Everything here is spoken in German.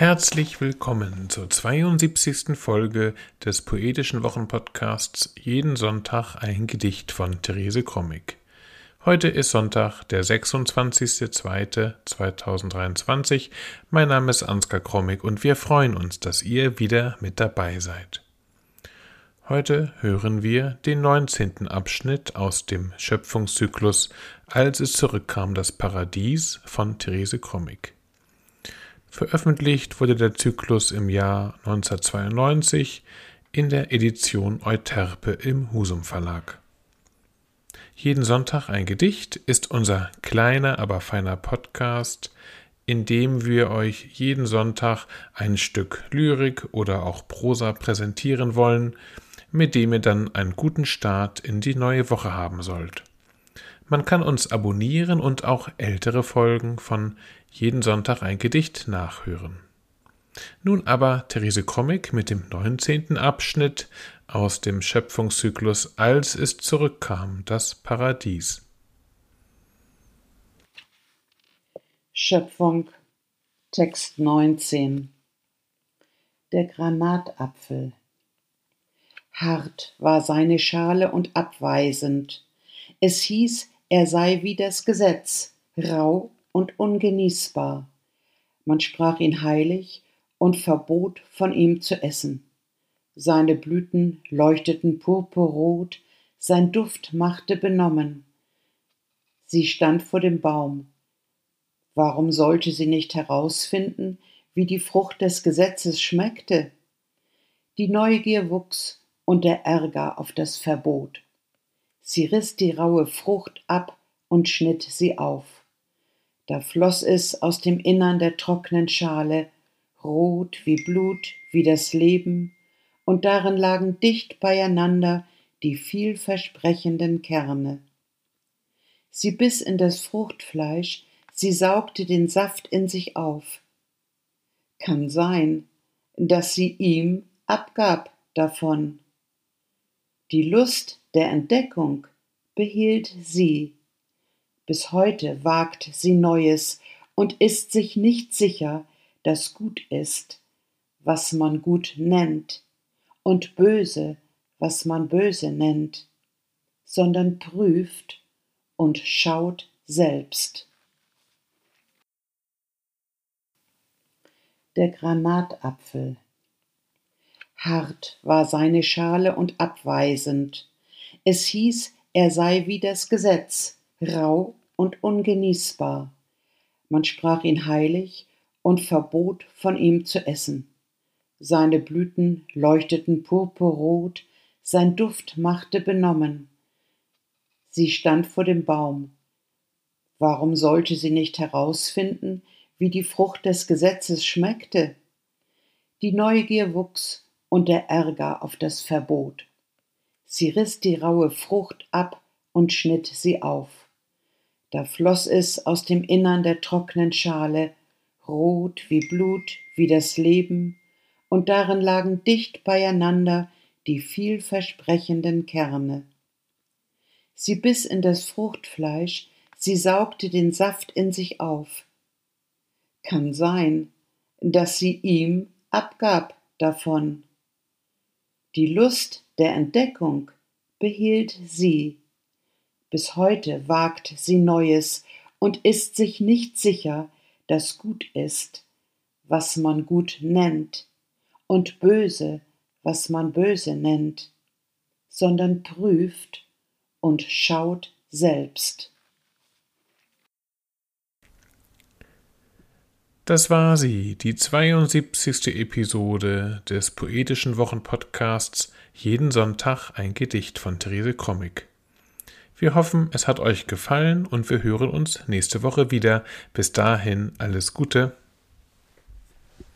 Herzlich willkommen zur 72. Folge des poetischen Wochenpodcasts Jeden Sonntag ein Gedicht von Therese Krommig. Heute ist Sonntag, der 26.02.2023. Mein Name ist Ansgar Krommig und wir freuen uns, dass ihr wieder mit dabei seid. Heute hören wir den 19. Abschnitt aus dem Schöpfungszyklus Als es zurückkam das Paradies von Therese Krommig. Veröffentlicht wurde der Zyklus im Jahr 1992 in der Edition Euterpe im Husum Verlag. Jeden Sonntag ein Gedicht ist unser kleiner, aber feiner Podcast, in dem wir euch jeden Sonntag ein Stück Lyrik oder auch Prosa präsentieren wollen, mit dem ihr dann einen guten Start in die neue Woche haben sollt. Man kann uns abonnieren und auch ältere Folgen von Jeden Sonntag ein Gedicht nachhören. Nun aber Therese Krommig mit dem 19. Abschnitt aus dem Schöpfungszyklus Als es zurückkam, das Paradies. Schöpfung Text 19 Der Granatapfel Hart war seine Schale und abweisend. Es hieß, er sei wie das Gesetz, rau und ungenießbar. Man sprach ihn heilig und verbot, von ihm zu essen. Seine Blüten leuchteten purpurrot, sein Duft machte benommen. Sie stand vor dem Baum. Warum sollte sie nicht herausfinden, wie die Frucht des Gesetzes schmeckte? Die Neugier wuchs und der Ärger auf das Verbot. Sie riss die raue Frucht ab und schnitt sie auf. Da floss es aus dem Innern der trocknen Schale, rot wie Blut, wie das Leben, und darin lagen dicht beieinander die vielversprechenden Kerne. Sie biss in das Fruchtfleisch, sie saugte den Saft in sich auf. Kann sein, dass sie ihm abgab davon. Die Lust der Entdeckung behielt sie. Bis heute wagt sie Neues und ist sich nicht sicher, dass gut ist, was man gut nennt, und böse, was man böse nennt, sondern prüft und schaut selbst. Der Granatapfel. Hart war seine Schale und abweisend, es hieß, er sei wie das Gesetz, rau und ungenießbar. Man sprach ihn heilig und verbot, von ihm zu essen. Seine Blüten leuchteten purpurrot, sein Duft machte benommen. Sie stand vor dem Baum. Warum sollte sie nicht herausfinden, wie die Frucht des Gesetzes schmeckte? Die Neugier wuchs und der Ärger auf das Verbot. Sie riss die raue Frucht ab und schnitt sie auf. Da floss es aus dem Innern der trocknen Schale, rot wie Blut, wie das Leben, und darin lagen dicht beieinander die vielversprechenden Kerne. Sie biss in das Fruchtfleisch, sie saugte den Saft in sich auf. Kann sein, dass sie ihm abgab davon. Die Lust der Entdeckung behielt sie. Bis heute wagt sie Neues und ist sich nicht sicher, dass gut ist, was man gut nennt, und böse, was man böse nennt, sondern prüft und schaut selbst. Das war sie, die 72. Episode des poetischen Wochenpodcasts Jeden Sonntag ein Gedicht von Therese Krommig. Wir hoffen, es hat euch gefallen und wir hören uns nächste Woche wieder. Bis dahin alles Gute.